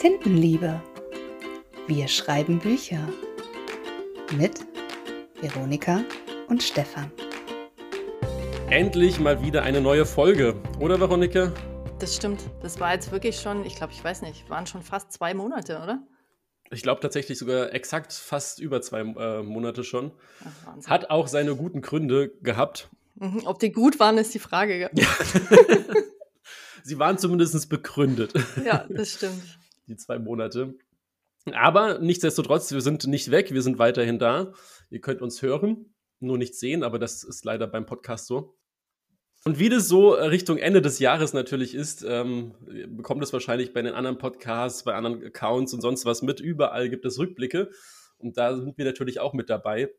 Tintenliebe. Wir schreiben Bücher. Mit Veronika und Stefan. Endlich mal wieder eine neue Folge, oder Veronika? Das stimmt. Das war jetzt wirklich schon, ich glaube, ich weiß nicht, waren schon fast zwei Monate, oder? Ich glaube tatsächlich sogar exakt fast über zwei äh, Monate schon. Ach, Hat auch seine guten Gründe gehabt. Mhm, ob die gut waren, ist die Frage. Ja. Sie waren zumindest begründet. Ja, das stimmt. Die zwei Monate. Aber nichtsdestotrotz, wir sind nicht weg, wir sind weiterhin da. Ihr könnt uns hören, nur nicht sehen, aber das ist leider beim Podcast so. Und wie das so Richtung Ende des Jahres natürlich ist, ähm, bekommt es wahrscheinlich bei den anderen Podcasts, bei anderen Accounts und sonst was mit. Überall gibt es Rückblicke. Und da sind wir natürlich auch mit dabei.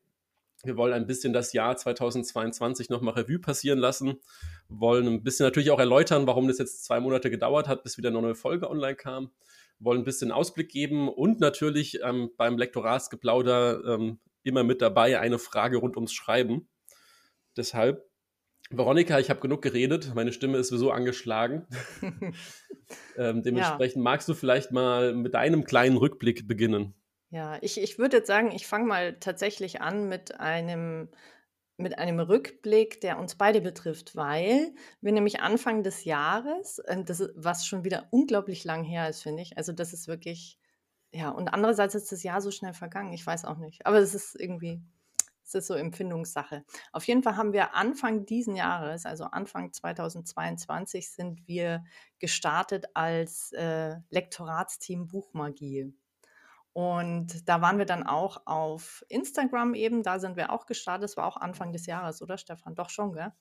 Wir wollen ein bisschen das Jahr 2022 nochmal Revue passieren lassen. Wollen ein bisschen natürlich auch erläutern, warum das jetzt zwei Monate gedauert hat, bis wieder eine neue Folge online kam. Wollen ein bisschen Ausblick geben und natürlich ähm, beim Lektoratsgeplauder ähm, immer mit dabei eine Frage rund ums Schreiben. Deshalb, Veronika, ich habe genug geredet. Meine Stimme ist sowieso angeschlagen. ähm, dementsprechend ja. magst du vielleicht mal mit einem kleinen Rückblick beginnen. Ja, ich, ich würde jetzt sagen, ich fange mal tatsächlich an mit einem, mit einem Rückblick, der uns beide betrifft, weil wir nämlich Anfang des Jahres, äh, das was schon wieder unglaublich lang her ist, finde ich. Also das ist wirklich, ja, und andererseits ist das Jahr so schnell vergangen, ich weiß auch nicht. Aber es ist irgendwie, es ist so Empfindungssache. Auf jeden Fall haben wir Anfang diesen Jahres, also Anfang 2022, sind wir gestartet als äh, Lektoratsteam Buchmagie. Und da waren wir dann auch auf Instagram eben, da sind wir auch gestartet. Das war auch Anfang des Jahres, oder Stefan? Doch schon, gell?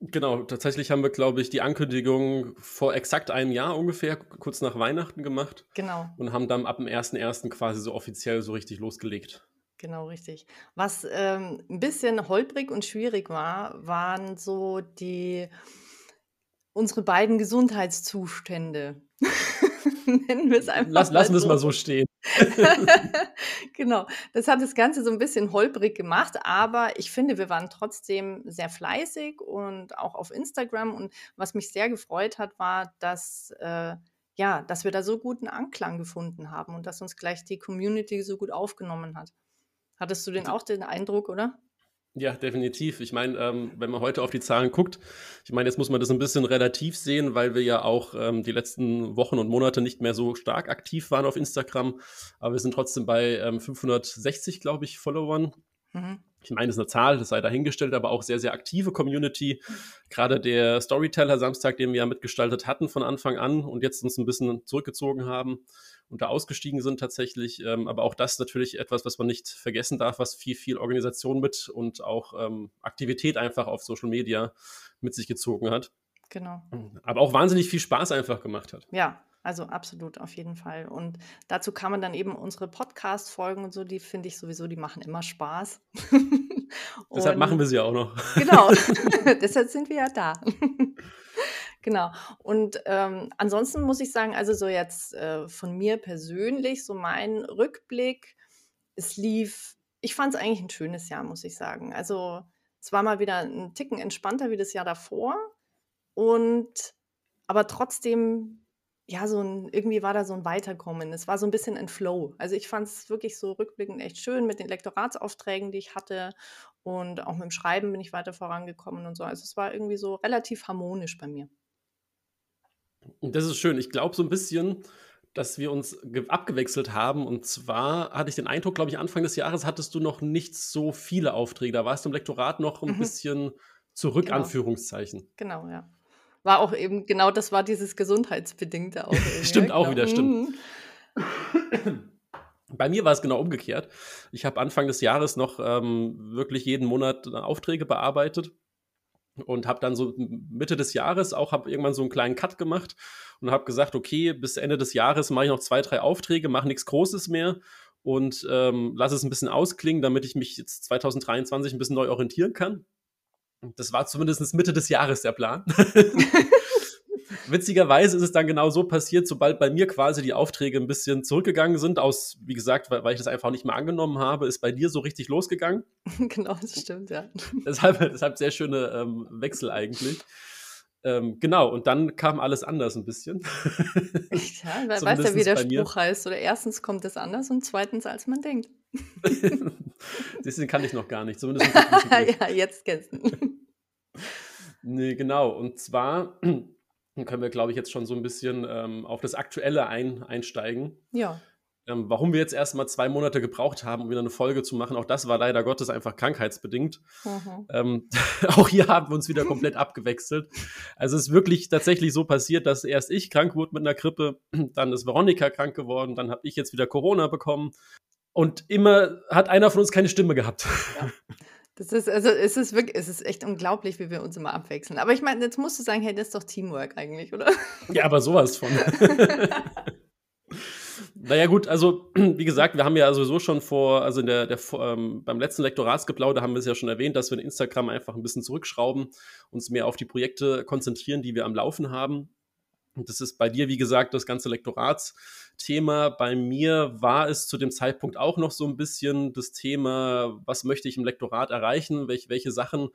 Genau, tatsächlich haben wir, glaube ich, die Ankündigung vor exakt einem Jahr ungefähr, kurz nach Weihnachten gemacht. Genau. Und haben dann ab dem 1.1. quasi so offiziell so richtig losgelegt. Genau, richtig. Was ähm, ein bisschen holprig und schwierig war, waren so die unsere beiden Gesundheitszustände. Nennen wir es einfach. Lass, lassen wir es mal so stehen. genau. Das hat das Ganze so ein bisschen holprig gemacht, aber ich finde, wir waren trotzdem sehr fleißig und auch auf Instagram. Und was mich sehr gefreut hat, war, dass, äh, ja, dass wir da so guten Anklang gefunden haben und dass uns gleich die Community so gut aufgenommen hat. Hattest du den auch den Eindruck, oder? Ja, definitiv. Ich meine, ähm, wenn man heute auf die Zahlen guckt, ich meine, jetzt muss man das ein bisschen relativ sehen, weil wir ja auch ähm, die letzten Wochen und Monate nicht mehr so stark aktiv waren auf Instagram. Aber wir sind trotzdem bei ähm, 560, glaube ich, Followern. Mhm. Ich meine, das ist eine Zahl, das sei dahingestellt, aber auch sehr, sehr aktive Community. Gerade der Storyteller Samstag, den wir ja mitgestaltet hatten von Anfang an und jetzt uns ein bisschen zurückgezogen haben und da ausgestiegen sind tatsächlich. Ähm, aber auch das ist natürlich etwas, was man nicht vergessen darf, was viel, viel Organisation mit und auch ähm, Aktivität einfach auf Social Media mit sich gezogen hat. Genau. Aber auch wahnsinnig viel Spaß einfach gemacht hat. Ja, also absolut, auf jeden Fall. Und dazu kann man dann eben unsere Podcast-Folgen und so, die finde ich sowieso, die machen immer Spaß. Deshalb machen wir sie auch noch. Genau, deshalb sind wir ja da. Genau. Und ähm, ansonsten muss ich sagen, also so jetzt äh, von mir persönlich, so mein Rückblick, es lief, ich fand es eigentlich ein schönes Jahr, muss ich sagen. Also es war mal wieder ein Ticken entspannter wie das Jahr davor. Und aber trotzdem, ja, so ein, irgendwie war da so ein Weiterkommen. Es war so ein bisschen ein Flow. Also ich fand es wirklich so rückblickend echt schön mit den Lektoratsaufträgen, die ich hatte. Und auch mit dem Schreiben bin ich weiter vorangekommen und so. Also es war irgendwie so relativ harmonisch bei mir. Das ist schön. Ich glaube so ein bisschen, dass wir uns abgewechselt haben. Und zwar hatte ich den Eindruck, glaube ich, Anfang des Jahres hattest du noch nicht so viele Aufträge. Da warst du im Lektorat noch ein mhm. bisschen zurück, genau. Anführungszeichen. Genau, ja. War auch eben, genau das war dieses Gesundheitsbedingte auch. stimmt ja, auch genau. wieder, stimmt. Mhm. Bei mir war es genau umgekehrt. Ich habe Anfang des Jahres noch ähm, wirklich jeden Monat Aufträge bearbeitet und habe dann so Mitte des Jahres auch habe irgendwann so einen kleinen Cut gemacht und habe gesagt, okay, bis Ende des Jahres mache ich noch zwei, drei Aufträge, mache nichts Großes mehr und ähm, lasse es ein bisschen ausklingen, damit ich mich jetzt 2023 ein bisschen neu orientieren kann. Das war zumindest Mitte des Jahres der Plan. Witzigerweise ist es dann genau so passiert, sobald bei mir quasi die Aufträge ein bisschen zurückgegangen sind, aus, wie gesagt, weil, weil ich das einfach nicht mehr angenommen habe, ist bei dir so richtig losgegangen. genau, das stimmt, ja. deshalb, deshalb sehr schöne ähm, Wechsel eigentlich. Ähm, genau, und dann kam alles anders ein bisschen. ja, wer weiß ja, wie der Spruch heißt. Oder erstens kommt es anders und zweitens, als man denkt. Deswegen kann ich noch gar nicht, zumindest. ja, jetzt kennst du. nee, genau. Und zwar können wir, glaube ich, jetzt schon so ein bisschen ähm, auf das Aktuelle ein, einsteigen. Ja. Ähm, warum wir jetzt erst mal zwei Monate gebraucht haben, um wieder eine Folge zu machen, auch das war leider Gottes einfach krankheitsbedingt. Mhm. Ähm, auch hier haben wir uns wieder komplett abgewechselt. Also es ist wirklich tatsächlich so passiert, dass erst ich krank wurde mit einer Grippe, dann ist Veronika krank geworden, dann habe ich jetzt wieder Corona bekommen und immer hat einer von uns keine Stimme gehabt. Ja. Das ist, also es ist wirklich, es ist echt unglaublich, wie wir uns immer abwechseln. Aber ich meine, jetzt musst du sagen, hey, das ist doch Teamwork eigentlich, oder? Ja, aber sowas von. Naja, gut, also wie gesagt, wir haben ja sowieso schon vor, also in der, der ähm, beim letzten Lektoratsgeplauder haben wir es ja schon erwähnt, dass wir in Instagram einfach ein bisschen zurückschrauben, uns mehr auf die Projekte konzentrieren, die wir am Laufen haben. Das ist bei dir, wie gesagt, das ganze Lektoratsthema. Bei mir war es zu dem Zeitpunkt auch noch so ein bisschen das Thema, was möchte ich im Lektorat erreichen, welche, welche Sachen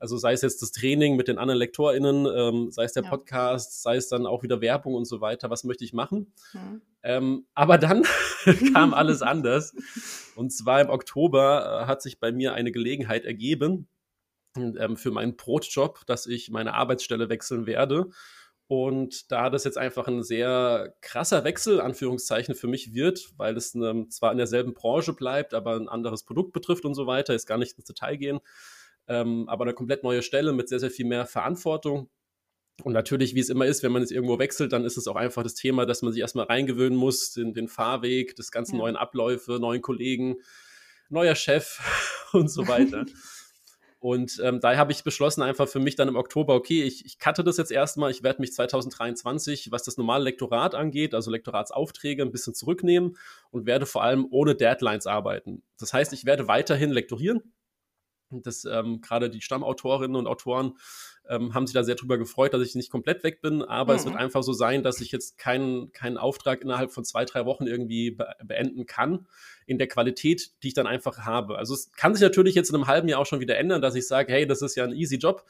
also sei es jetzt das Training mit den anderen LektorInnen, ähm, sei es der ja. Podcast, sei es dann auch wieder Werbung und so weiter, was möchte ich machen. Mhm. Ähm, aber dann kam alles anders. Und zwar im Oktober äh, hat sich bei mir eine Gelegenheit ergeben ähm, für meinen Brotjob, dass ich meine Arbeitsstelle wechseln werde. Und da das jetzt einfach ein sehr krasser Wechsel, Anführungszeichen, für mich wird, weil es ne, zwar in derselben Branche bleibt, aber ein anderes Produkt betrifft und so weiter, ist gar nicht ins Detail gehen, ähm, aber eine komplett neue Stelle mit sehr, sehr viel mehr Verantwortung. Und natürlich, wie es immer ist, wenn man jetzt irgendwo wechselt, dann ist es auch einfach das Thema, dass man sich erstmal reingewöhnen muss, den, den Fahrweg, das ganze ja. neuen Abläufe, neuen Kollegen, neuer Chef und so weiter. und ähm, daher habe ich beschlossen, einfach für mich dann im Oktober, okay, ich, ich cutte das jetzt erstmal, ich werde mich 2023, was das normale Lektorat angeht, also Lektoratsaufträge, ein bisschen zurücknehmen und werde vor allem ohne Deadlines arbeiten. Das heißt, ich werde weiterhin lektorieren, das ähm, gerade die Stammautorinnen und Autoren ähm, haben sich da sehr drüber gefreut, dass ich nicht komplett weg bin, aber mhm. es wird mhm. einfach so sein, dass ich jetzt keinen keinen Auftrag innerhalb von zwei, drei Wochen irgendwie be beenden kann in der Qualität, die ich dann einfach habe. Also es kann sich natürlich jetzt in einem halben Jahr auch schon wieder ändern, dass ich sage, hey, das ist ja ein easy Job,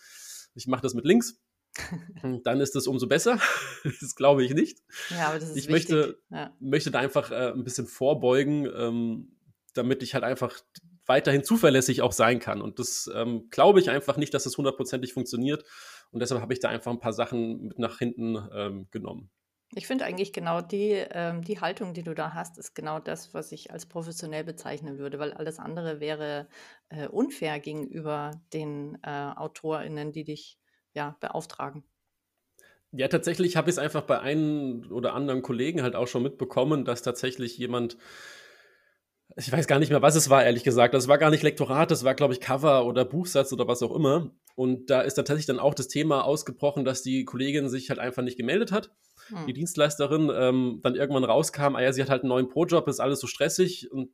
ich mache das mit links. dann ist das umso besser. das glaube ich nicht. Ja, aber das ist ich wichtig. möchte, ja. möchte da einfach äh, ein bisschen vorbeugen, ähm, damit ich halt einfach weiterhin zuverlässig auch sein kann. Und das ähm, glaube ich einfach nicht, dass es das hundertprozentig funktioniert. Und deshalb habe ich da einfach ein paar Sachen mit nach hinten ähm, genommen. Ich finde eigentlich genau die, ähm, die Haltung, die du da hast, ist genau das, was ich als professionell bezeichnen würde, weil alles andere wäre äh, unfair gegenüber den äh, AutorInnen, die dich ja beauftragen. Ja, tatsächlich habe ich es einfach bei einem oder anderen Kollegen halt auch schon mitbekommen, dass tatsächlich jemand ich weiß gar nicht mehr, was es war, ehrlich gesagt. Das war gar nicht Lektorat, das war, glaube ich, Cover oder Buchsatz oder was auch immer. Und da ist tatsächlich dann auch das Thema ausgebrochen, dass die Kollegin sich halt einfach nicht gemeldet hat. Hm. Die Dienstleisterin ähm, dann irgendwann rauskam, ah ja, sie hat halt einen neuen Pro-Job, ist alles so stressig. Und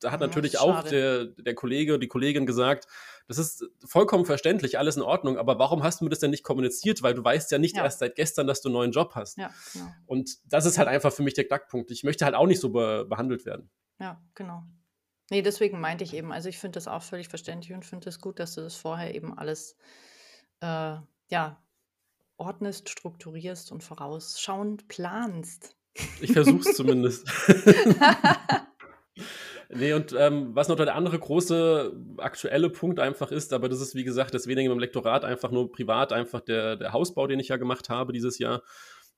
da hat natürlich auch der, der Kollege, die Kollegin gesagt, das ist vollkommen verständlich, alles in Ordnung, aber warum hast du mir das denn nicht kommuniziert? Weil du weißt ja nicht ja. erst seit gestern, dass du einen neuen Job hast. Ja, genau. Und das ist halt einfach für mich der Knackpunkt. Ich möchte halt auch nicht so be behandelt werden. Ja, genau. Nee, deswegen meinte ich eben, also ich finde das auch völlig verständlich und finde es gut, dass du das vorher eben alles, äh, ja, ordnest, strukturierst und vorausschauend planst. Ich versuche es zumindest. nee, und ähm, was noch der andere große aktuelle Punkt einfach ist, aber das ist, wie gesagt, das weniger im Lektorat, einfach nur privat, einfach der, der Hausbau, den ich ja gemacht habe dieses Jahr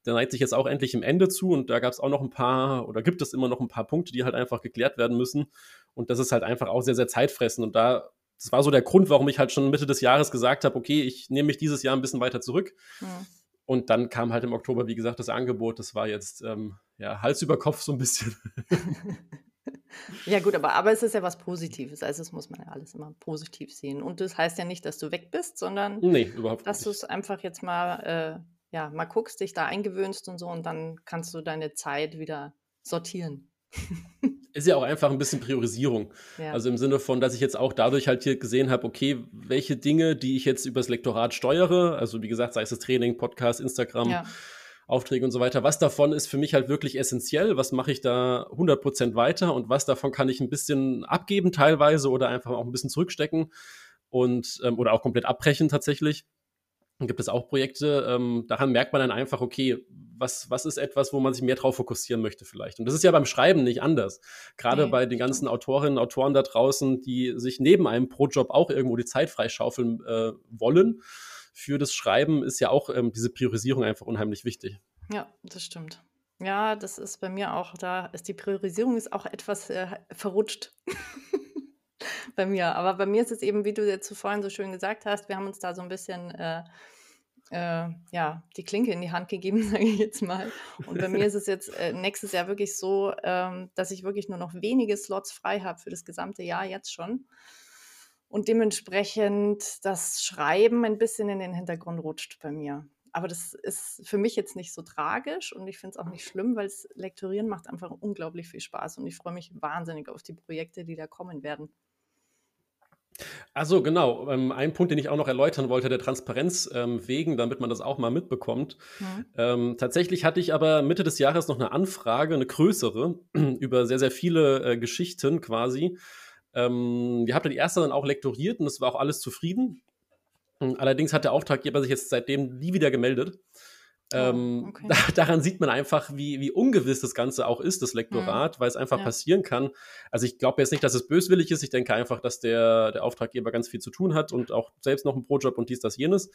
der neigt sich jetzt auch endlich im Ende zu und da gab es auch noch ein paar oder gibt es immer noch ein paar Punkte, die halt einfach geklärt werden müssen. Und das ist halt einfach auch sehr, sehr zeitfressend. Und da, das war so der Grund, warum ich halt schon Mitte des Jahres gesagt habe, okay, ich nehme mich dieses Jahr ein bisschen weiter zurück. Mhm. Und dann kam halt im Oktober, wie gesagt, das Angebot. Das war jetzt ähm, ja, Hals über Kopf so ein bisschen. ja, gut, aber, aber es ist ja was Positives. Also, das muss man ja alles immer positiv sehen. Und das heißt ja nicht, dass du weg bist, sondern nee, überhaupt dass du es einfach jetzt mal äh, ja, mal guckst, dich da eingewöhnst und so und dann kannst du deine Zeit wieder sortieren. ist ja auch einfach ein bisschen Priorisierung. Ja. Also im Sinne von, dass ich jetzt auch dadurch halt hier gesehen habe, okay, welche Dinge, die ich jetzt übers Lektorat steuere, also wie gesagt, sei es das Training, Podcast, Instagram, ja. Aufträge und so weiter, was davon ist für mich halt wirklich essentiell, was mache ich da 100% weiter und was davon kann ich ein bisschen abgeben teilweise oder einfach auch ein bisschen zurückstecken und ähm, oder auch komplett abbrechen tatsächlich. Gibt es auch Projekte, ähm, daran merkt man dann einfach, okay, was, was ist etwas, wo man sich mehr drauf fokussieren möchte vielleicht. Und das ist ja beim Schreiben nicht anders. Gerade nee, bei den ganzen Autorinnen und Autoren da draußen, die sich neben einem Pro-Job auch irgendwo die Zeit freischaufeln äh, wollen. Für das Schreiben ist ja auch ähm, diese Priorisierung einfach unheimlich wichtig. Ja, das stimmt. Ja, das ist bei mir auch, da ist die Priorisierung ist auch etwas äh, verrutscht. bei mir. Aber bei mir ist es eben, wie du jetzt vorhin so schön gesagt hast, wir haben uns da so ein bisschen äh, äh, ja, die Klinke in die Hand gegeben, sage ich jetzt mal. Und bei mir ist es jetzt äh, nächstes Jahr wirklich so, ähm, dass ich wirklich nur noch wenige Slots frei habe für das gesamte Jahr jetzt schon. Und dementsprechend das Schreiben ein bisschen in den Hintergrund rutscht bei mir. Aber das ist für mich jetzt nicht so tragisch und ich finde es auch nicht schlimm, weil das Lektorieren macht einfach unglaublich viel Spaß und ich freue mich wahnsinnig auf die Projekte, die da kommen werden. Also genau, ähm, ein Punkt, den ich auch noch erläutern wollte, der Transparenz ähm, wegen, damit man das auch mal mitbekommt. Mhm. Ähm, tatsächlich hatte ich aber Mitte des Jahres noch eine Anfrage, eine größere, über sehr, sehr viele äh, Geschichten quasi. Ähm, wir haben die erste dann auch lektoriert und es war auch alles zufrieden. Allerdings hat der Auftraggeber sich jetzt seitdem nie wieder gemeldet. Oh, ähm, okay. da, daran sieht man einfach, wie, wie ungewiss das Ganze auch ist, das Lektorat, mhm. weil es einfach ja. passieren kann. Also ich glaube jetzt nicht, dass es böswillig ist. Ich denke einfach, dass der, der Auftraggeber ganz viel zu tun hat und auch selbst noch einen Projob und dies, das, jenes.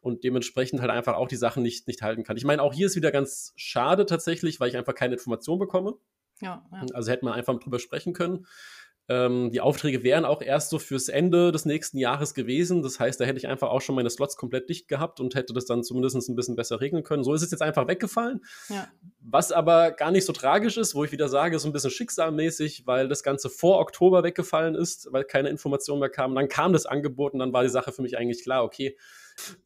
Und dementsprechend halt einfach auch die Sachen nicht, nicht halten kann. Ich meine, auch hier ist wieder ganz schade tatsächlich, weil ich einfach keine Information bekomme. Ja, ja. Also hätte man einfach drüber sprechen können. Ähm, die Aufträge wären auch erst so fürs Ende des nächsten Jahres gewesen. Das heißt, da hätte ich einfach auch schon meine Slots komplett dicht gehabt und hätte das dann zumindest ein bisschen besser regeln können. So ist es jetzt einfach weggefallen. Ja. Was aber gar nicht so tragisch ist, wo ich wieder sage, so ein bisschen schicksalmäßig, weil das Ganze vor Oktober weggefallen ist, weil keine Informationen mehr kamen. Dann kam das Angebot und dann war die Sache für mich eigentlich klar, okay,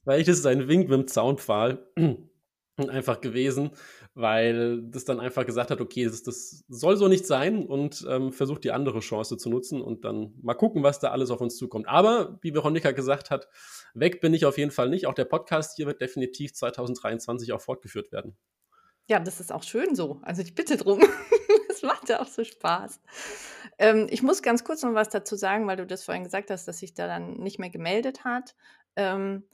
weil ich das ist ein Wink mit dem Zaunpfahl einfach gewesen weil das dann einfach gesagt hat, okay, das, das soll so nicht sein und ähm, versucht die andere Chance zu nutzen und dann mal gucken, was da alles auf uns zukommt. Aber, wie Veronika gesagt hat, weg bin ich auf jeden Fall nicht. Auch der Podcast hier wird definitiv 2023 auch fortgeführt werden. Ja, das ist auch schön so. Also ich bitte drum. Es macht ja auch so Spaß. Ähm, ich muss ganz kurz noch was dazu sagen, weil du das vorhin gesagt hast, dass sich da dann nicht mehr gemeldet hat. Ähm,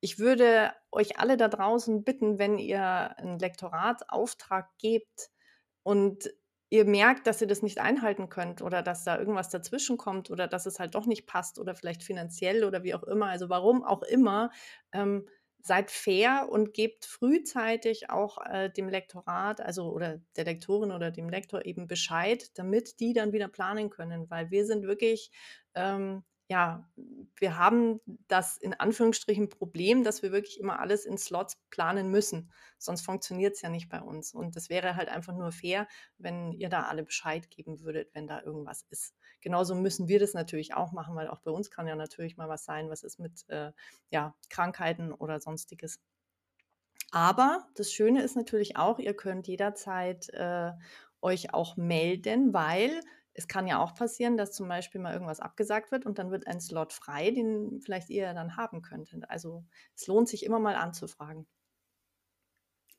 ich würde euch alle da draußen bitten, wenn ihr einen Lektoratsauftrag gebt und ihr merkt, dass ihr das nicht einhalten könnt oder dass da irgendwas dazwischen kommt oder dass es halt doch nicht passt oder vielleicht finanziell oder wie auch immer, also warum auch immer, ähm, seid fair und gebt frühzeitig auch äh, dem Lektorat, also oder der Lektorin oder dem Lektor eben Bescheid, damit die dann wieder planen können, weil wir sind wirklich ähm, ja, wir haben das in Anführungsstrichen Problem, dass wir wirklich immer alles in Slots planen müssen. Sonst funktioniert es ja nicht bei uns. Und das wäre halt einfach nur fair, wenn ihr da alle Bescheid geben würdet, wenn da irgendwas ist. Genauso müssen wir das natürlich auch machen, weil auch bei uns kann ja natürlich mal was sein, was ist mit äh, ja, Krankheiten oder sonstiges. Aber das Schöne ist natürlich auch, ihr könnt jederzeit äh, euch auch melden, weil es kann ja auch passieren, dass zum Beispiel mal irgendwas abgesagt wird und dann wird ein Slot frei, den vielleicht ihr dann haben könntet. Also es lohnt sich immer mal anzufragen.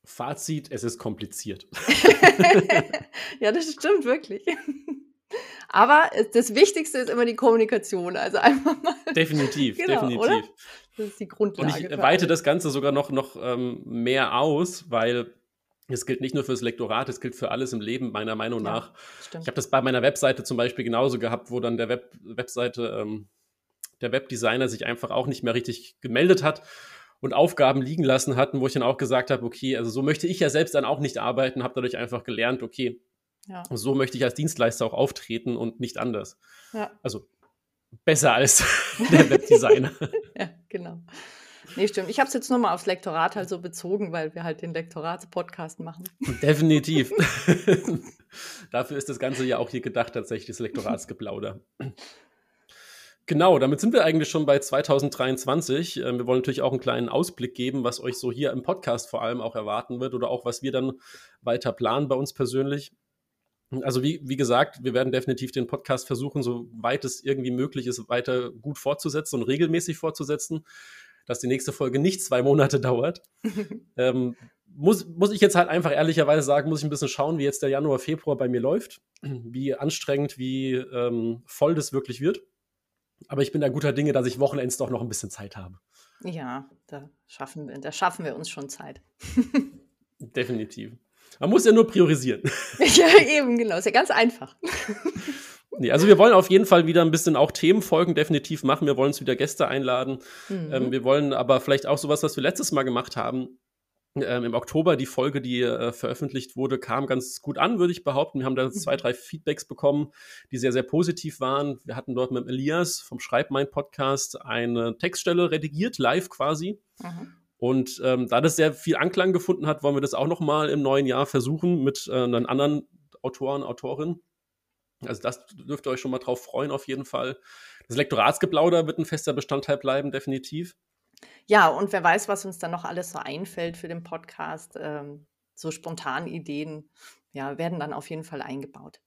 Fazit, es ist kompliziert. ja, das stimmt wirklich. Aber das Wichtigste ist immer die Kommunikation. Also einfach mal. Definitiv, genau, definitiv. Oder? Das ist die Grundlage. Und ich weite das Ganze sogar noch, noch ähm, mehr aus, weil es gilt nicht nur fürs Lektorat, es gilt für alles im Leben, meiner Meinung ja, nach. Stimmt. Ich habe das bei meiner Webseite zum Beispiel genauso gehabt, wo dann der Web Webseite, ähm, der Webdesigner sich einfach auch nicht mehr richtig gemeldet hat und Aufgaben liegen lassen hatten, wo ich dann auch gesagt habe, okay, also so möchte ich ja selbst dann auch nicht arbeiten, habe dadurch einfach gelernt, okay, ja. so möchte ich als Dienstleister auch auftreten und nicht anders. Ja. Also besser als der Webdesigner. ja, genau. Nee, stimmt. Ich habe es jetzt nur mal aufs Lektorat halt so bezogen, weil wir halt den Lektorats-Podcast machen. Definitiv. Dafür ist das Ganze ja auch hier gedacht, tatsächlich das Lektoratsgeplauder. Genau, damit sind wir eigentlich schon bei 2023. Ähm, wir wollen natürlich auch einen kleinen Ausblick geben, was euch so hier im Podcast vor allem auch erwarten wird oder auch was wir dann weiter planen bei uns persönlich. Also wie, wie gesagt, wir werden definitiv den Podcast versuchen, soweit es irgendwie möglich ist, weiter gut fortzusetzen und regelmäßig fortzusetzen dass die nächste Folge nicht zwei Monate dauert. ähm, muss, muss ich jetzt halt einfach ehrlicherweise sagen, muss ich ein bisschen schauen, wie jetzt der Januar, Februar bei mir läuft, wie anstrengend, wie ähm, voll das wirklich wird. Aber ich bin da guter Dinge, dass ich Wochenends doch noch ein bisschen Zeit habe. Ja, da schaffen wir, da schaffen wir uns schon Zeit. Definitiv. Man muss ja nur priorisieren. ja, eben, genau. Ist ja ganz einfach. Nee, also wir wollen auf jeden Fall wieder ein bisschen auch Themenfolgen definitiv machen. Wir wollen uns wieder Gäste einladen. Mhm. Ähm, wir wollen aber vielleicht auch sowas, was wir letztes Mal gemacht haben, ähm, im Oktober die Folge, die äh, veröffentlicht wurde, kam ganz gut an, würde ich behaupten. Wir haben da zwei, mhm. drei Feedbacks bekommen, die sehr, sehr positiv waren. Wir hatten dort mit Elias vom Schreibmein-Podcast eine Textstelle redigiert, live quasi. Mhm. Und ähm, da das sehr viel Anklang gefunden hat, wollen wir das auch noch mal im neuen Jahr versuchen mit äh, einem anderen Autoren, Autorin. Also das dürft ihr euch schon mal drauf freuen, auf jeden Fall. Das Lektoratsgeplauder wird ein fester Bestandteil bleiben, definitiv. Ja, und wer weiß, was uns dann noch alles so einfällt für den Podcast. Ähm, so spontan Ideen ja, werden dann auf jeden Fall eingebaut.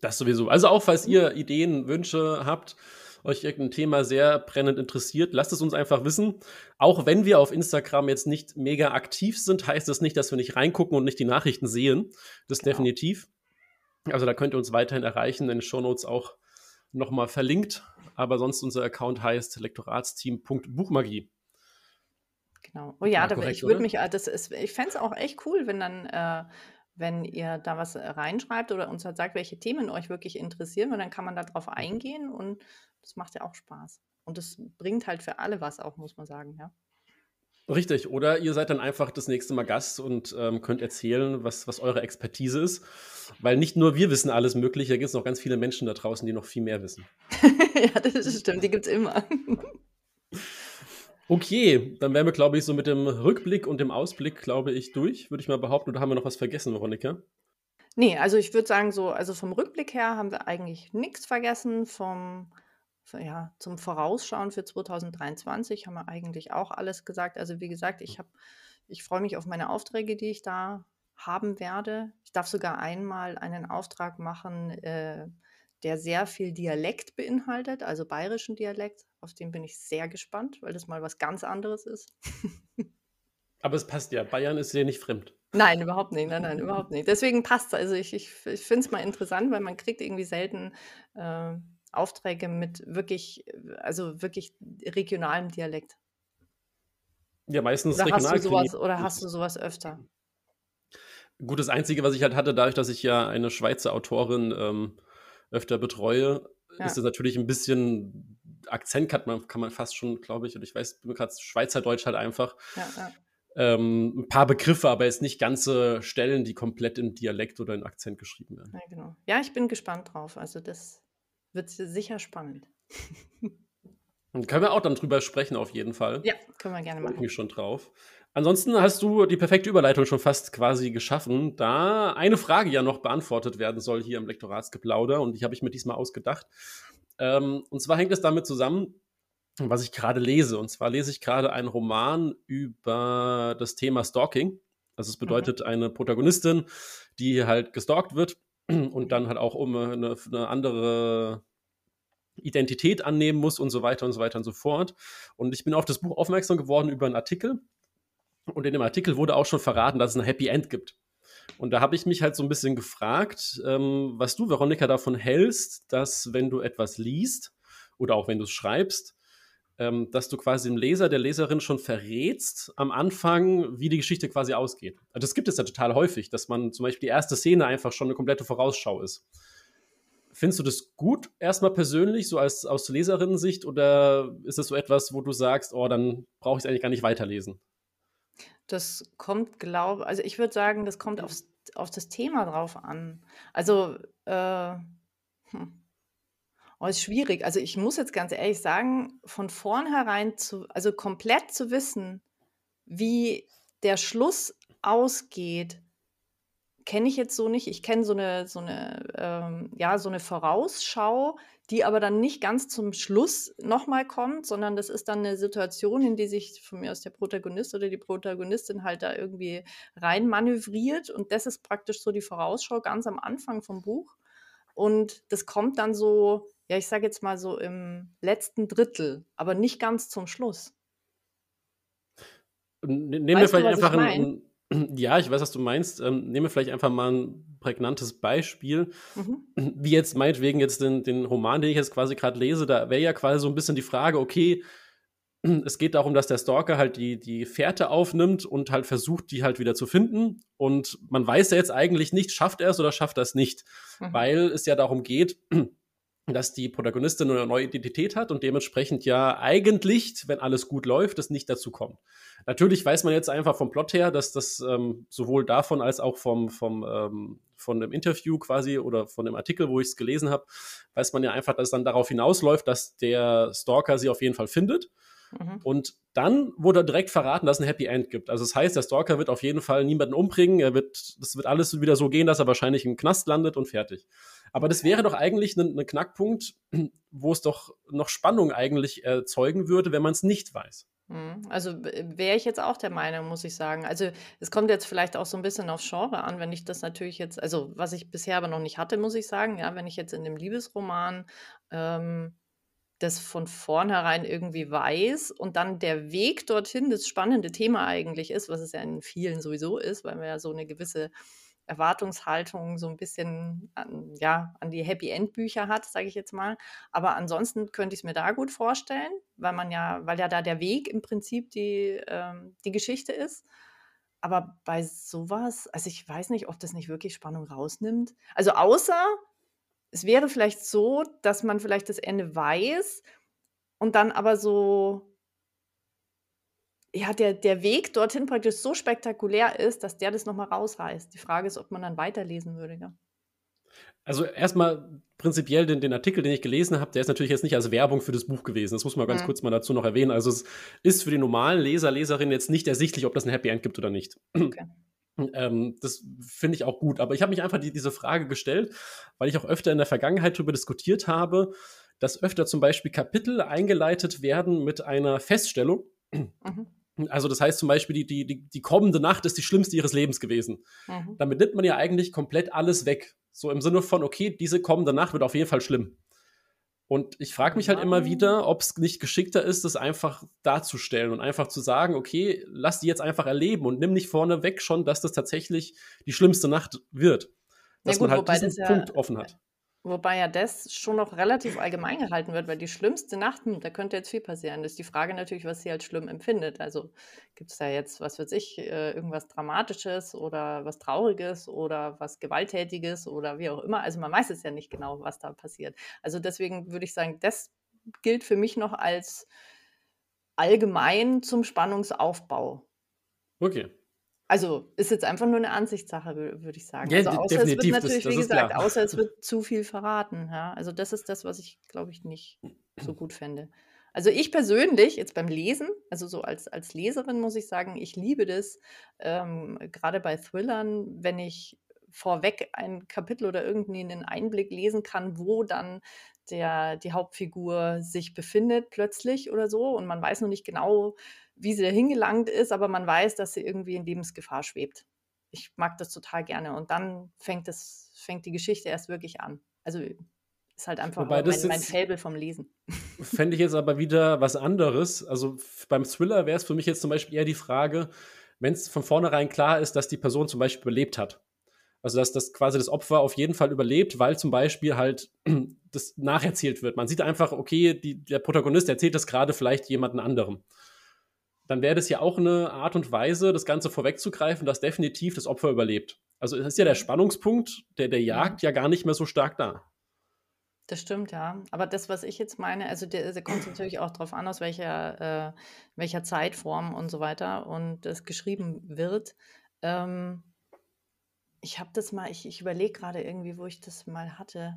Das sowieso. Also auch falls ihr Ideen, Wünsche habt, euch irgendein Thema sehr brennend interessiert, lasst es uns einfach wissen. Auch wenn wir auf Instagram jetzt nicht mega aktiv sind, heißt das nicht, dass wir nicht reingucken und nicht die Nachrichten sehen. Das genau. definitiv. Also da könnt ihr uns weiterhin erreichen, in den Shownotes auch nochmal verlinkt. Aber sonst unser Account heißt lektoratsteam.buchmagie. Genau. Oh ja, ja korrekt, ich würde mich, äh, das ist, ich fände es auch echt cool, wenn dann, äh, wenn ihr da was reinschreibt oder uns halt sagt, welche Themen euch wirklich interessieren, und dann kann man darauf mhm. eingehen und das macht ja auch Spaß. Und das bringt halt für alle was auch, muss man sagen, ja. Richtig, oder ihr seid dann einfach das nächste Mal Gast und ähm, könnt erzählen, was, was eure Expertise ist. Weil nicht nur wir wissen alles Mögliche, da gibt es noch ganz viele Menschen da draußen, die noch viel mehr wissen. ja, das stimmt, die gibt es immer. okay, dann wären wir, glaube ich, so mit dem Rückblick und dem Ausblick, glaube ich, durch, würde ich mal behaupten. Oder haben wir noch was vergessen, Veronika? Nee, also ich würde sagen, so, also vom Rückblick her haben wir eigentlich nichts vergessen. Vom ja, zum Vorausschauen für 2023 haben wir eigentlich auch alles gesagt. Also wie gesagt, ich habe, ich freue mich auf meine Aufträge, die ich da haben werde. Ich darf sogar einmal einen Auftrag machen, äh, der sehr viel Dialekt beinhaltet, also bayerischen Dialekt. Auf den bin ich sehr gespannt, weil das mal was ganz anderes ist. Aber es passt ja. Bayern ist dir nicht fremd. Nein, überhaupt nicht. Nein, nein, überhaupt nicht. Deswegen passt es. Also ich, ich, ich finde es mal interessant, weil man kriegt irgendwie selten äh, Aufträge mit wirklich, also wirklich regionalem Dialekt. Ja, meistens oder regional. Hast du sowas, oder hast du sowas öfter? Gut, das Einzige, was ich halt hatte, dadurch, dass ich ja eine Schweizer Autorin ähm, öfter betreue, ja. ist es natürlich ein bisschen Akzent kann man, kann man fast schon, glaube ich, und ich weiß, gerade Schweizerdeutsch halt einfach. Ja, ja. Ähm, ein paar Begriffe, aber jetzt nicht ganze Stellen, die komplett im Dialekt oder in Akzent geschrieben werden. Ja, genau. Ja, ich bin gespannt drauf. Also das wird sicher spannend. Und können wir auch dann drüber sprechen, auf jeden Fall. Ja, können wir gerne machen. Ich mich schon drauf. Ansonsten hast du die perfekte Überleitung schon fast quasi geschaffen, da eine Frage ja noch beantwortet werden soll hier im Lektoratsgeplauder und die habe ich mir diesmal ausgedacht. Ähm, und zwar hängt es damit zusammen, was ich gerade lese. Und zwar lese ich gerade einen Roman über das Thema Stalking. Also es bedeutet mhm. eine Protagonistin, die halt gestalkt wird und dann halt auch um eine, eine andere Identität annehmen muss und so weiter und so weiter und so fort. Und ich bin auf das Buch aufmerksam geworden über einen Artikel. Und in dem Artikel wurde auch schon verraten, dass es ein Happy End gibt. Und da habe ich mich halt so ein bisschen gefragt, ähm, was du, Veronika, davon hältst, dass wenn du etwas liest oder auch wenn du es schreibst, ähm, dass du quasi dem Leser, der Leserin schon verrätst am Anfang, wie die Geschichte quasi ausgeht. Also das gibt es ja total häufig, dass man zum Beispiel die erste Szene einfach schon eine komplette Vorausschau ist. Findest du das gut, erstmal persönlich, so als aus Leserinnensicht, oder ist es so etwas, wo du sagst, oh, dann brauche ich es eigentlich gar nicht weiterlesen? Das kommt, glaube also ich würde sagen, das kommt aufs, auf das Thema drauf an. Also, äh, hm. Oh, ist schwierig. Also ich muss jetzt ganz ehrlich sagen, von vornherein zu, also komplett zu wissen, wie der Schluss ausgeht, kenne ich jetzt so nicht. Ich kenne so eine, so eine, ähm, ja, so eine Vorausschau, die aber dann nicht ganz zum Schluss nochmal kommt, sondern das ist dann eine Situation, in die sich von mir aus der Protagonist oder die Protagonistin halt da irgendwie rein manövriert. Und das ist praktisch so die Vorausschau ganz am Anfang vom Buch. Und das kommt dann so ja, ich sage jetzt mal so im letzten Drittel, aber nicht ganz zum Schluss. Nehmen wir vielleicht einfach ein, ja, ich weiß, was du meinst. Ähm, nehmen wir vielleicht einfach mal ein prägnantes Beispiel. Mhm. Wie jetzt meinetwegen jetzt den, den Roman, den ich jetzt quasi gerade lese, da wäre ja quasi so ein bisschen die Frage, okay, es geht darum, dass der Stalker halt die, die Fährte aufnimmt und halt versucht, die halt wieder zu finden. Und man weiß ja jetzt eigentlich nicht, schafft er es oder schafft er es nicht. Mhm. Weil es ja darum geht, dass die Protagonistin eine neue Identität hat und dementsprechend ja eigentlich, wenn alles gut läuft, es nicht dazu kommt. Natürlich weiß man jetzt einfach vom Plot her, dass das ähm, sowohl davon als auch vom, vom, ähm, von dem Interview quasi oder von dem Artikel, wo ich es gelesen habe, weiß man ja einfach, dass es dann darauf hinausläuft, dass der Stalker sie auf jeden Fall findet. Mhm. Und dann wurde direkt verraten, dass es ein Happy End gibt. Also das heißt, der Stalker wird auf jeden Fall niemanden umbringen. Er wird, das wird alles wieder so gehen, dass er wahrscheinlich im Knast landet und fertig. Aber das wäre doch eigentlich ein, ein Knackpunkt, wo es doch noch Spannung eigentlich erzeugen würde, wenn man es nicht weiß. Mhm. Also wäre ich jetzt auch der Meinung, muss ich sagen. Also es kommt jetzt vielleicht auch so ein bisschen aufs Genre an, wenn ich das natürlich jetzt, also was ich bisher aber noch nicht hatte, muss ich sagen, ja, wenn ich jetzt in dem Liebesroman ähm, das von vornherein irgendwie weiß und dann der Weg dorthin das spannende Thema eigentlich ist, was es ja in vielen sowieso ist, weil man ja so eine gewisse Erwartungshaltung so ein bisschen an, ja, an die Happy End Bücher hat, sage ich jetzt mal. Aber ansonsten könnte ich es mir da gut vorstellen, weil man ja, weil ja da der Weg im Prinzip die, ähm, die Geschichte ist. Aber bei sowas, also ich weiß nicht, ob das nicht wirklich Spannung rausnimmt. Also außer es wäre vielleicht so, dass man vielleicht das Ende weiß und dann aber so ja, der der Weg dorthin praktisch so spektakulär ist, dass der das noch mal rausreißt. Die Frage ist, ob man dann weiterlesen würde, ja. Also erstmal prinzipiell den, den Artikel, den ich gelesen habe, der ist natürlich jetzt nicht als Werbung für das Buch gewesen. Das muss man ganz mhm. kurz mal dazu noch erwähnen. Also es ist für die normalen Leser, Leserinnen jetzt nicht ersichtlich, ob das ein Happy End gibt oder nicht. Okay. Ähm, das finde ich auch gut. Aber ich habe mich einfach die, diese Frage gestellt, weil ich auch öfter in der Vergangenheit darüber diskutiert habe, dass öfter zum Beispiel Kapitel eingeleitet werden mit einer Feststellung. Mhm. Also das heißt zum Beispiel, die, die, die, die kommende Nacht ist die schlimmste ihres Lebens gewesen. Mhm. Damit nimmt man ja eigentlich komplett alles weg. So im Sinne von, okay, diese kommende Nacht wird auf jeden Fall schlimm. Und ich frage mich halt immer wieder, ob es nicht geschickter ist, das einfach darzustellen und einfach zu sagen, okay, lass die jetzt einfach erleben und nimm nicht vorne weg schon, dass das tatsächlich die schlimmste Nacht wird. Dass ja, gut, man halt diesen Punkt offen hat. Wobei ja das schon noch relativ allgemein gehalten wird, weil die schlimmste Nacht, hm, da könnte jetzt viel passieren. Das ist die Frage natürlich, was sie als schlimm empfindet. Also gibt es da jetzt, was weiß ich, äh, irgendwas Dramatisches oder was Trauriges oder was Gewalttätiges oder wie auch immer. Also man weiß es ja nicht genau, was da passiert. Also deswegen würde ich sagen, das gilt für mich noch als allgemein zum Spannungsaufbau. Okay. Also ist jetzt einfach nur eine Ansichtssache, würde ich sagen. Ja, also außer es wird natürlich, das, das wie gesagt, klar. außer es wird zu viel verraten. Ja? Also das ist das, was ich, glaube ich, nicht so gut fände. Also ich persönlich, jetzt beim Lesen, also so als, als Leserin muss ich sagen, ich liebe das, ähm, gerade bei Thrillern, wenn ich vorweg ein Kapitel oder irgendwie einen Einblick lesen kann, wo dann der, die Hauptfigur sich befindet plötzlich oder so und man weiß noch nicht genau, wie sie da hingelangt ist, aber man weiß, dass sie irgendwie in Lebensgefahr schwebt. Ich mag das total gerne. Und dann fängt, das, fängt die Geschichte erst wirklich an. Also ist halt einfach Wobei mein, mein Fable vom Lesen. Fände ich jetzt aber wieder was anderes. Also beim Thriller wäre es für mich jetzt zum Beispiel eher die Frage, wenn es von vornherein klar ist, dass die Person zum Beispiel überlebt hat. Also dass das quasi das Opfer auf jeden Fall überlebt, weil zum Beispiel halt das nacherzählt wird. Man sieht einfach, okay, die, der Protagonist erzählt das gerade vielleicht jemanden anderem dann wäre das ja auch eine Art und Weise, das Ganze vorwegzugreifen, dass definitiv das Opfer überlebt. Also es ist ja der Spannungspunkt der, der Jagd ja gar nicht mehr so stark da. Das stimmt, ja. Aber das, was ich jetzt meine, also der, der kommt natürlich auch darauf an, aus welcher, äh, welcher Zeitform und so weiter und das geschrieben wird. Ähm, ich habe das mal, ich, ich überlege gerade irgendwie, wo ich das mal hatte.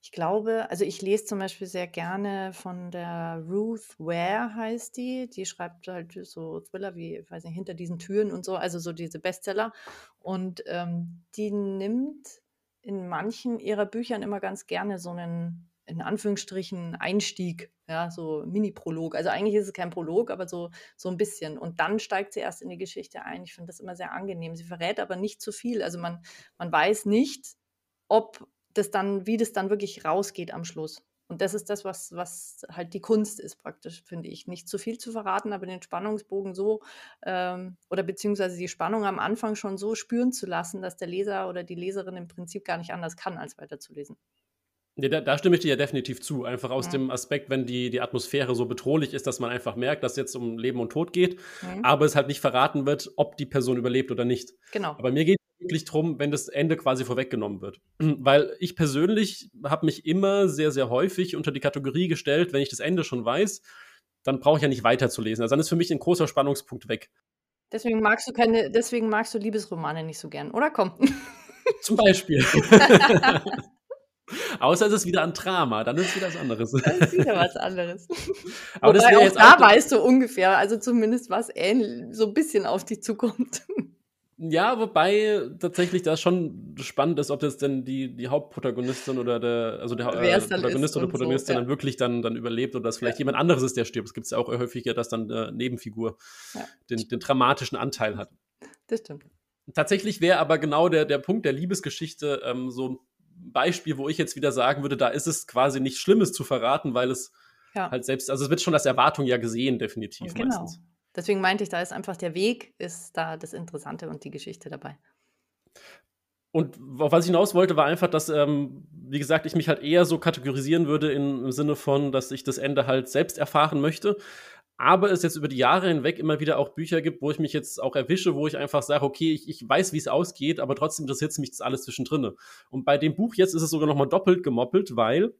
Ich glaube, also ich lese zum Beispiel sehr gerne von der Ruth Ware heißt die. Die schreibt halt so Thriller wie, weiß nicht, hinter diesen Türen und so, also so diese Bestseller. Und ähm, die nimmt in manchen ihrer Büchern immer ganz gerne so einen, in Anführungsstrichen, Einstieg, ja, so Mini-Prolog. Also eigentlich ist es kein Prolog, aber so, so ein bisschen. Und dann steigt sie erst in die Geschichte ein. Ich finde das immer sehr angenehm. Sie verrät aber nicht zu viel. Also man, man weiß nicht, ob das dann, wie das dann wirklich rausgeht am Schluss. Und das ist das, was, was halt die Kunst ist, praktisch, finde ich. Nicht zu viel zu verraten, aber den Spannungsbogen so ähm, oder beziehungsweise die Spannung am Anfang schon so spüren zu lassen, dass der Leser oder die Leserin im Prinzip gar nicht anders kann, als weiterzulesen. Ja, da, da, stimme ich dir ja definitiv zu. Einfach aus ja. dem Aspekt, wenn die, die Atmosphäre so bedrohlich ist, dass man einfach merkt, dass es jetzt um Leben und Tod geht, mhm. aber es halt nicht verraten wird, ob die Person überlebt oder nicht. Genau. Aber mir geht es wirklich darum, wenn das Ende quasi vorweggenommen wird. Weil ich persönlich habe mich immer sehr, sehr häufig unter die Kategorie gestellt, wenn ich das Ende schon weiß, dann brauche ich ja nicht weiterzulesen. Also dann ist für mich ein großer Spannungspunkt weg. Deswegen magst du keine, deswegen magst du Liebesromane nicht so gern, oder? Komm. Zum Beispiel. Außer es ist wieder ein Drama, dann ist es wieder was anderes. Das ist wieder was anderes. Aber Wobei das auch da auch weißt du ungefähr, also zumindest was ähnlich, so ein bisschen auf dich zukommt. Ja, wobei tatsächlich das schon spannend ist, ob das denn die, die Hauptprotagonistin oder der, also der äh, Protagonist oder Protagonistin so, ja. dann wirklich dann, dann überlebt oder dass vielleicht ja. jemand anderes ist, der stirbt. Es gibt ja auch häufiger, dass dann der Nebenfigur ja. den, den dramatischen Anteil hat. Das stimmt. Tatsächlich wäre aber genau der, der Punkt der Liebesgeschichte ähm, so ein Beispiel, wo ich jetzt wieder sagen würde, da ist es quasi nichts Schlimmes zu verraten, weil es halt selbst, also es wird schon als Erwartung ja gesehen, definitiv genau. meistens. Deswegen meinte ich, da ist einfach der Weg, ist da das Interessante und die Geschichte dabei. Und was ich hinaus wollte, war einfach, dass, ähm, wie gesagt, ich mich halt eher so kategorisieren würde in, im Sinne von, dass ich das Ende halt selbst erfahren möchte. Aber es jetzt über die Jahre hinweg immer wieder auch Bücher gibt, wo ich mich jetzt auch erwische, wo ich einfach sage, okay, ich, ich weiß, wie es ausgeht, aber trotzdem interessiert mich das alles zwischendrin. Und bei dem Buch jetzt ist es sogar nochmal doppelt gemoppelt, weil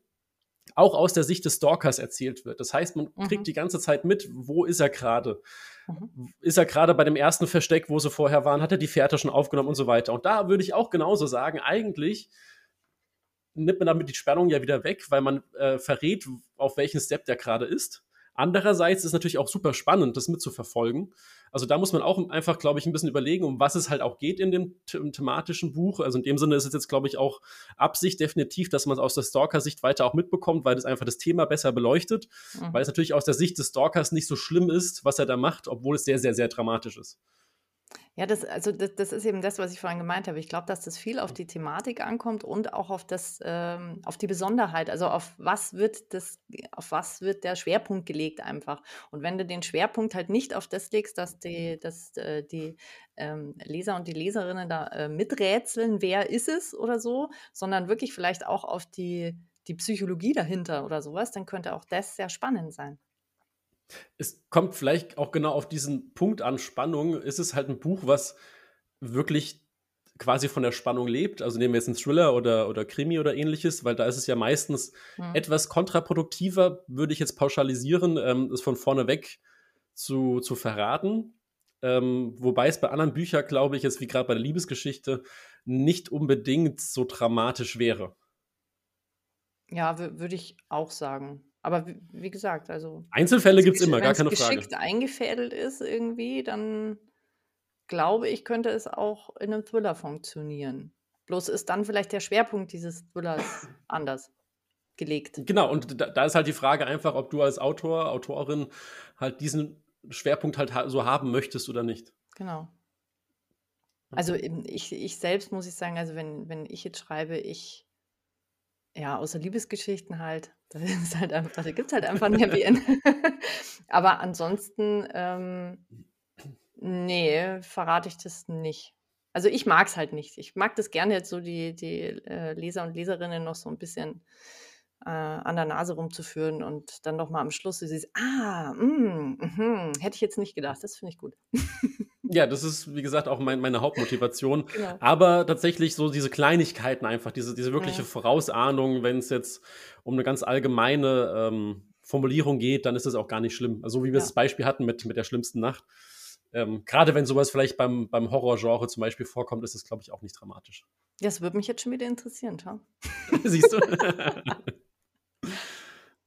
auch aus der Sicht des Stalkers erzählt wird. Das heißt, man mhm. kriegt die ganze Zeit mit, wo ist er gerade? Mhm. Ist er gerade bei dem ersten Versteck, wo sie vorher waren? Hat er die Fährte schon aufgenommen und so weiter? Und da würde ich auch genauso sagen, eigentlich nimmt man damit die Spannung ja wieder weg, weil man äh, verrät, auf welchen Step der gerade ist. Andererseits ist es natürlich auch super spannend, das mitzuverfolgen. Also da muss man auch einfach, glaube ich, ein bisschen überlegen, um was es halt auch geht in dem the thematischen Buch. Also in dem Sinne ist es jetzt, glaube ich, auch Absicht definitiv, dass man es aus der Stalker-Sicht weiter auch mitbekommt, weil es einfach das Thema besser beleuchtet, mhm. weil es natürlich aus der Sicht des Stalkers nicht so schlimm ist, was er da macht, obwohl es sehr, sehr, sehr dramatisch ist. Ja, das, also das, das ist eben das, was ich vorhin gemeint habe. Ich glaube, dass das viel auf die Thematik ankommt und auch auf das, ähm, auf die Besonderheit. Also auf was wird das, auf was wird der Schwerpunkt gelegt einfach. Und wenn du den Schwerpunkt halt nicht auf das legst, dass die, dass äh, die ähm, Leser und die Leserinnen da äh, miträtseln, wer ist es oder so, sondern wirklich vielleicht auch auf die, die Psychologie dahinter oder sowas, dann könnte auch das sehr spannend sein es kommt vielleicht auch genau auf diesen Punkt an Spannung. Ist es halt ein Buch, was wirklich quasi von der Spannung lebt. Also nehmen wir jetzt einen Thriller oder, oder Krimi oder ähnliches, weil da ist es ja meistens mhm. etwas kontraproduktiver, würde ich jetzt pauschalisieren, ähm, es von vorne weg zu, zu verraten. Ähm, wobei es bei anderen Büchern, glaube ich, jetzt wie gerade bei der Liebesgeschichte, nicht unbedingt so dramatisch wäre. Ja, würde ich auch sagen. Aber wie, wie gesagt, also. Einzelfälle gibt es immer, gar keine Frage. Wenn es geschickt eingefädelt ist irgendwie, dann glaube ich, könnte es auch in einem Thriller funktionieren. Bloß ist dann vielleicht der Schwerpunkt dieses Thrillers anders gelegt. Genau, und da, da, ist halt die Frage einfach, ob du als Autor, Autorin halt diesen Schwerpunkt halt so haben möchtest oder nicht. Genau. Also ich, ich selbst muss ich sagen, also wenn, wenn ich jetzt schreibe, ich ja, außer Liebesgeschichten halt. Da halt da gibt es halt einfach ein Happy End. Aber ansonsten, ähm, nee, verrate ich das nicht. Also ich mag es halt nicht. Ich mag das gerne jetzt so die, die äh, Leser und Leserinnen noch so ein bisschen äh, an der Nase rumzuführen und dann noch mal am Schluss, du siehst, ah, mm, mm, hätte ich jetzt nicht gedacht. Das finde ich gut. Ja, das ist, wie gesagt, auch mein, meine Hauptmotivation. Genau. Aber tatsächlich so diese Kleinigkeiten einfach, diese, diese wirkliche ja. Vorausahnung, wenn es jetzt um eine ganz allgemeine ähm, Formulierung geht, dann ist das auch gar nicht schlimm. Also, so wie wir ja. das Beispiel hatten mit, mit der schlimmsten Nacht. Ähm, Gerade wenn sowas vielleicht beim, beim Horrorgenre zum Beispiel vorkommt, ist das, glaube ich, auch nicht dramatisch. Das würde mich jetzt schon wieder interessieren, Tom. Siehst du?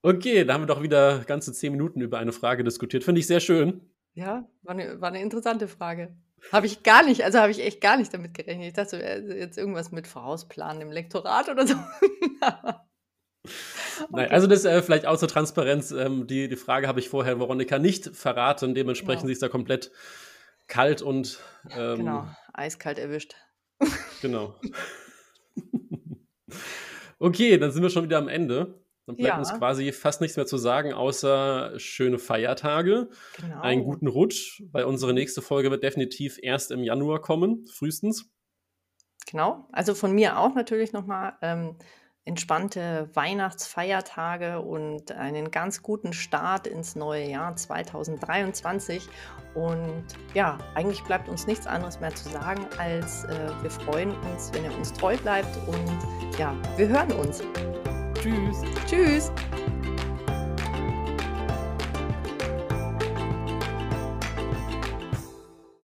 okay, da haben wir doch wieder ganze zehn Minuten über eine Frage diskutiert. Finde ich sehr schön. Ja, war eine, war 'ne interessante Frage. Habe ich gar nicht also, habe ich echt gar nicht damit gerechnet. Ich dachte, äh, jetzt irgendwas mit Vorausplanen im Lektorat oder so. Nein, also das äh, vielleicht außer Transparenz. Ähm, die, die Frage habe ich vorher Veronika nicht verraten. Dementsprechend genau. sie ist da komplett kalt und ähm, genau, eiskalt erwischt. Genau. okay, dann sind wir schon wieder am Ende. Dann bleibt ja. uns quasi fast nichts mehr zu sagen, außer schöne Feiertage, genau. einen guten Rutsch, weil unsere nächste Folge wird definitiv erst im Januar kommen, frühestens. Genau, also von mir auch natürlich nochmal ähm, entspannte Weihnachtsfeiertage und einen ganz guten Start ins neue Jahr 2023. Und ja, eigentlich bleibt uns nichts anderes mehr zu sagen, als äh, wir freuen uns, wenn ihr uns treu bleibt und ja, wir hören uns. Tschüss. Tschüss.